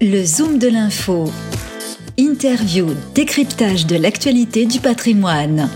Le Zoom de l'info. Interview, décryptage de l'actualité du patrimoine.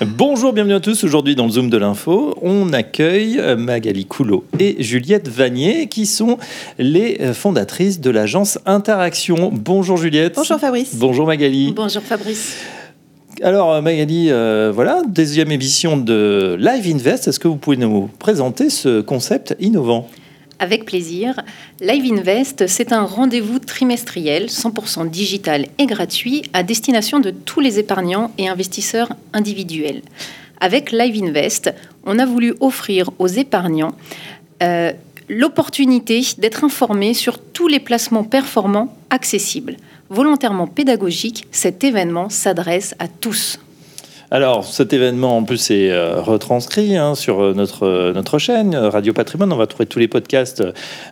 Bonjour, bienvenue à tous. Aujourd'hui, dans le Zoom de l'info, on accueille Magali Coulot et Juliette Vanier, qui sont les fondatrices de l'agence Interaction. Bonjour Juliette. Bonjour Fabrice. Bonjour Magali. Bonjour Fabrice. Alors Magali, euh, voilà, deuxième émission de Live Invest. Est-ce que vous pouvez nous présenter ce concept innovant? Avec plaisir. Live Invest, c'est un rendez-vous trimestriel 100% digital et gratuit à destination de tous les épargnants et investisseurs individuels. Avec Live Invest, on a voulu offrir aux épargnants euh, l'opportunité d'être informés sur tous les placements performants accessibles. Volontairement pédagogique, cet événement s'adresse à tous. Alors, cet événement, en plus, est euh, retranscrit hein, sur euh, notre, euh, notre chaîne Radio Patrimoine. On va trouver tous les podcasts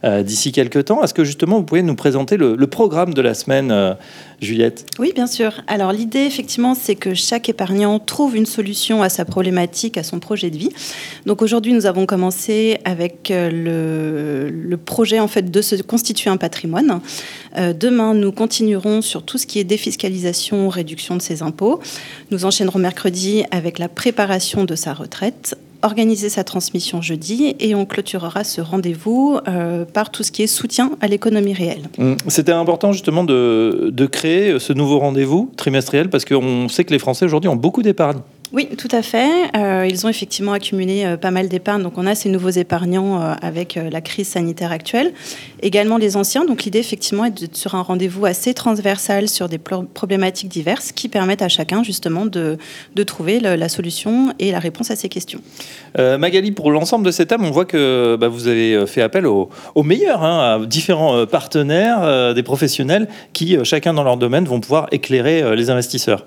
d'ici quelques temps. Est-ce que justement, vous pouvez nous présenter le, programme de la semaine, Juliette? Oui, bien sûr. Alors, l'idée, effectivement, c'est que chaque épargnant trouve une solution à sa problématique, à son projet de vie. Donc, aujourd'hui, nous avons commencé avec le, le, projet, en fait, de se constituer un patrimoine. demain, nous continuerons sur tout ce qui est défiscalisation, réduction de ses impôts. Nous enchaînerons mercredi avec la préparation de sa retraite organiser sa transmission jeudi et on clôturera ce rendez-vous euh, par tout ce qui est soutien à l'économie réelle. Mmh. C'était important justement de, de créer ce nouveau rendez-vous trimestriel parce qu'on sait que les Français aujourd'hui ont beaucoup d'épargne. Oui, tout à fait. Euh, ils ont effectivement accumulé euh, pas mal d'épargne. Donc, on a ces nouveaux épargnants euh, avec la crise sanitaire actuelle. Également les anciens. Donc, l'idée, effectivement, est d'être sur un rendez-vous assez transversal sur des problématiques diverses qui permettent à chacun, justement, de, de trouver la solution et la réponse à ces questions. Magali, pour l'ensemble de ces thèmes, on voit que bah, vous avez fait appel aux, meilleurs, hein, à différents partenaires, des professionnels qui, chacun dans leur domaine, vont pouvoir éclairer les investisseurs.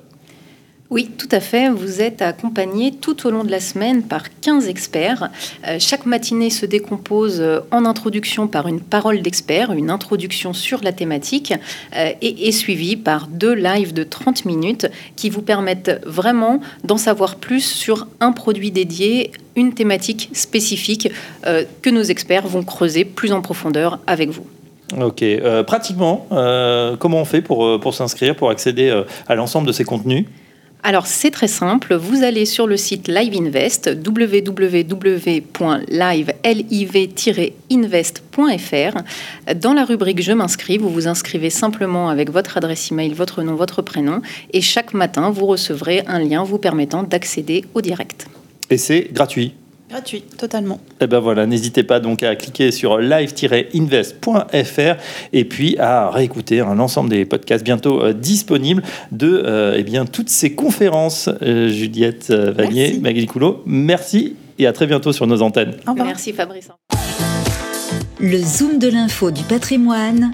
Oui, tout à fait. Vous êtes accompagné tout au long de la semaine par 15 experts. Euh, chaque matinée se décompose euh, en introduction par une parole d'expert, une introduction sur la thématique, euh, et est suivie par deux lives de 30 minutes qui vous permettent vraiment d'en savoir plus sur un produit dédié, une thématique spécifique que nos experts vont creuser plus en profondeur avec vous. Ok, pratiquement, comment on fait pour, pour s'inscrire, pour accéder à l'ensemble de ces contenus? Alors c'est très simple, vous allez sur le site Live Invest, www.live-invest.fr. Dans la rubrique Je m'inscris, vous vous inscrivez simplement avec votre adresse email, votre nom, votre prénom, et chaque matin vous recevrez un lien vous permettant d'accéder au direct. Et c'est gratuit Gratuit, totalement. Et eh ben voilà, n'hésitez pas donc à cliquer sur live-invest.fr et puis à réécouter l'ensemble des podcasts bientôt euh, disponibles de euh, eh bien, toutes ces conférences. Euh, Juliette Vanier, Magali Coulot, merci et à très bientôt sur nos antennes. Merci Fabrice. Le Zoom de l'info du patrimoine